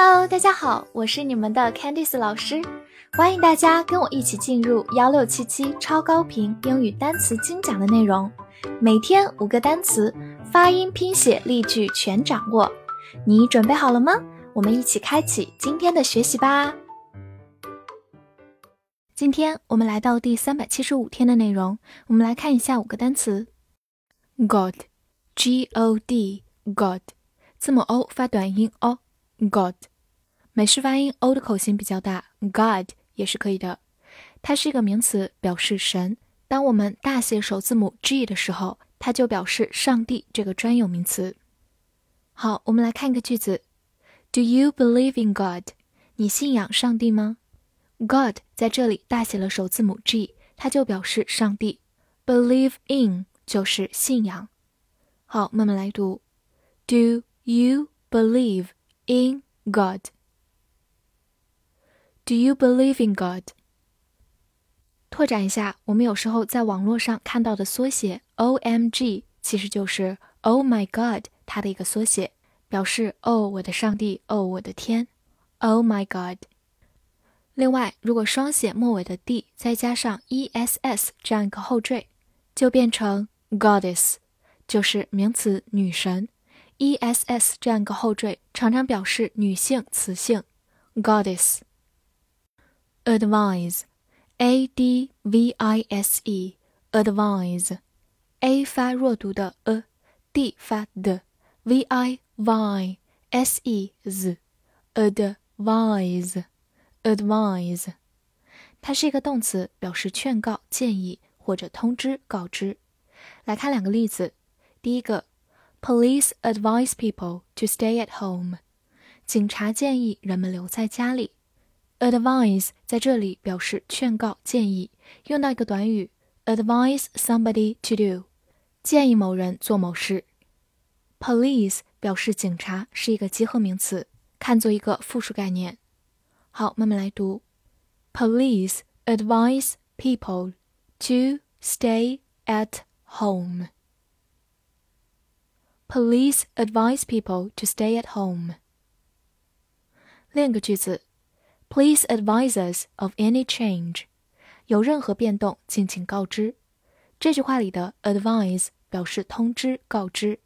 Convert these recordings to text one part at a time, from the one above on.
Hello，大家好，我是你们的 Candice 老师，欢迎大家跟我一起进入幺六七七超高频英语单词精讲的内容，每天五个单词，发音、拼写、例句全掌握，你准备好了吗？我们一起开启今天的学习吧。今天我们来到第三百七十五天的内容，我们来看一下五个单词：God，G O D，God，字母 O 发短音 o，God。美式发音 O 的口型比较大，God 也是可以的。它是一个名词，表示神。当我们大写首字母 G 的时候，它就表示上帝这个专有名词。好，我们来看一个句子：Do you believe in God？你信仰上帝吗？God 在这里大写了首字母 G，它就表示上帝。Believe in 就是信仰。好，慢慢来读：Do you believe？In God. Do you believe in God? 拓展一下，我们有时候在网络上看到的缩写 OMG，其实就是 Oh my God，它的一个缩写，表示哦我的上帝，哦我的天，Oh my God。另外，如果双写末尾的 d 再加上 ess 这样一个后缀，就变成 Goddess，就是名词女神。e s s 这样一个后缀常常表示女性雌性，goddess。advise，a d v i s e，advise，a 发弱读的 a，d 发的，v i y s e z，advise，advise，它是一个动词，表示劝告、建议或者通知、告知。来看两个例子，第一个。Police advise people to stay at home。警察建议人们留在家里。 Advise 在这里表示劝告、建议，用到一个短语 advise somebody to do，建议某人做某事。Police 表示警察，是一个集合名词，看作一个复数概念。好，慢慢来读。Police advise people to stay at home. Police advise people to stay at home. 另一个句子 ，Please advise us of any change. 有任何变动，敬请告知。这句话里的 advise 表示通知、告知。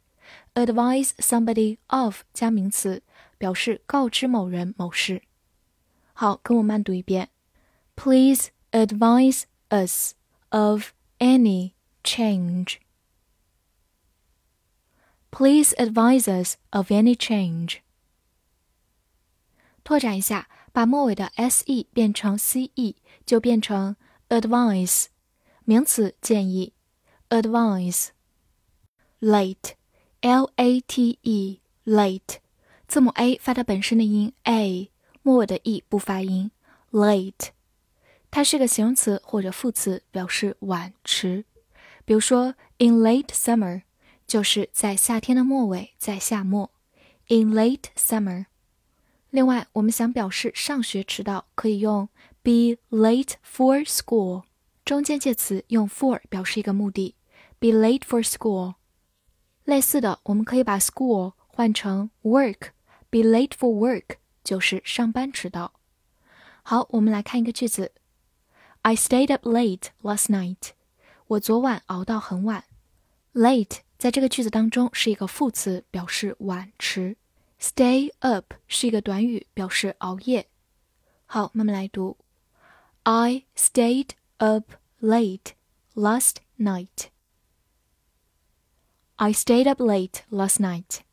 advise somebody of 加名词，表示告知某人某事。好，跟我慢读一遍。Please advise us of any change. Please advise us of any change. 拓展一下，把末尾的 se 变成 ce，就变成 advise，名词建议。advise。late，l a t e，late，字母 a 发它本身的音 a，末尾的 e 不发音。late，它是个形容词或者副词，表示晚迟。比如说，in late summer。就是在夏天的末尾，在夏末，in late summer。另外，我们想表示上学迟到，可以用 be late for school，中间介词用 for 表示一个目的，be late for school。类似的，我们可以把 school 换成 work，be late for work 就是上班迟到。好，我们来看一个句子：I stayed up late last night。我昨晚熬到很晚。late 在这个句子当中是一个副词，表示晚迟。Stay up 是一个短语，表示熬夜。好，慢慢来读。I stayed up late last night. I stayed up late last night.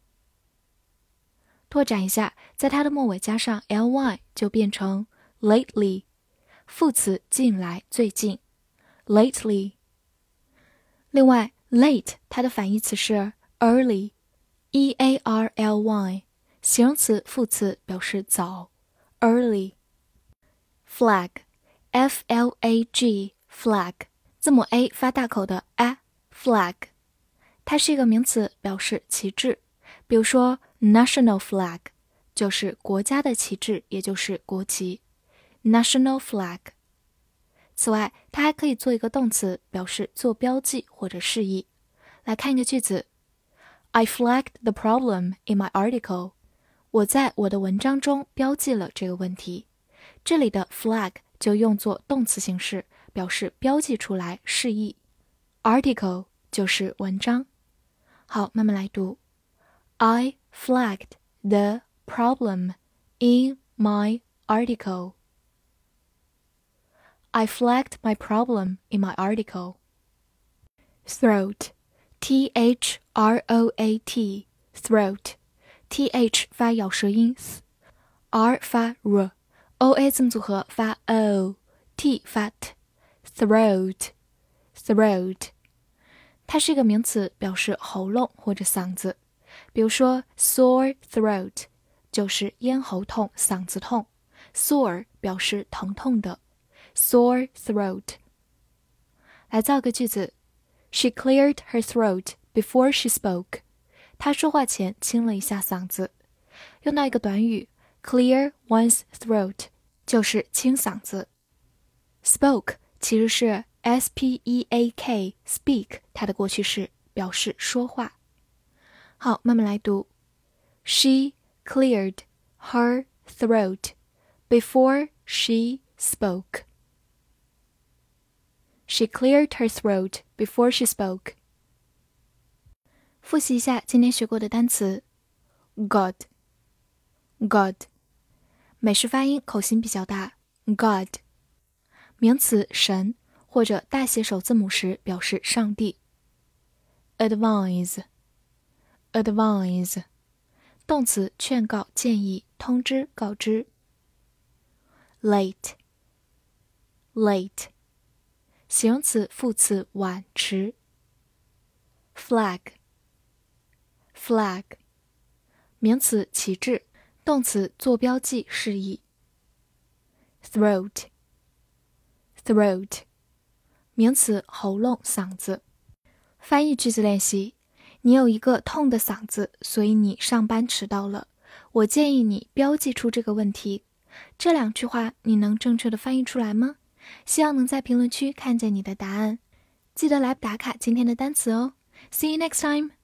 拓展一下，在它的末尾加上 ly 就变成 lately，副词近来、最近。Lately。另外。Late，它的反义词是 early，e a r l y，形容词、副词表示早，early。Flag，f l a g，flag，字母 a 发大口的 a，flag，它是一个名词，表示旗帜。比如说，national flag 就是国家的旗帜，也就是国旗，national flag。此外，它还可以做一个动词，表示做标记或者示意。来看一个句子：I flagged the problem in my article。我在我的文章中标记了这个问题。这里的 flag 就用作动词形式，表示标记出来，示意。article 就是文章。好，慢慢来读。I flagged the problem in my article. I flagged my problem in my article. Throat, T H R O A T, throat, T H 发咬舌音，R 发 r，O A 字母组合发 o，T 发 t，throat，throat，它是一个名词，表示喉咙或者嗓子。比如说，sore throat 就是咽喉痛、嗓子痛；sore 表示疼痛的，sore throat。来造个句子：She cleared her throat before she spoke。 她说话前清了一下嗓子。用到一个短语，clear one's throat，就是清嗓子。spoke 其实是 s p e a k speak，它的过去式表示说话。好，慢慢来读。She cleared her throat before she spoke. She cleared her throat before she spoke. 复习一下今天学过的单词。：God，God，美式发音口型比较大，God，名词神或者大写首字母时表示上帝，Advise。advise，动词，劝告、建议、通知、告知。late，late，形容词、副词，晚、迟。Flag Flag，名词，旗帜；动词，做标记、示意。throat，throat，名词，喉咙、嗓子。翻译句子练习。你有一个痛的嗓子，所以你上班迟到了。我建议你标记出这个问题。这两句话你能正确的翻译出来吗？希望能在评论区看见你的答案。记得来打卡今天的单词哦。See you next time.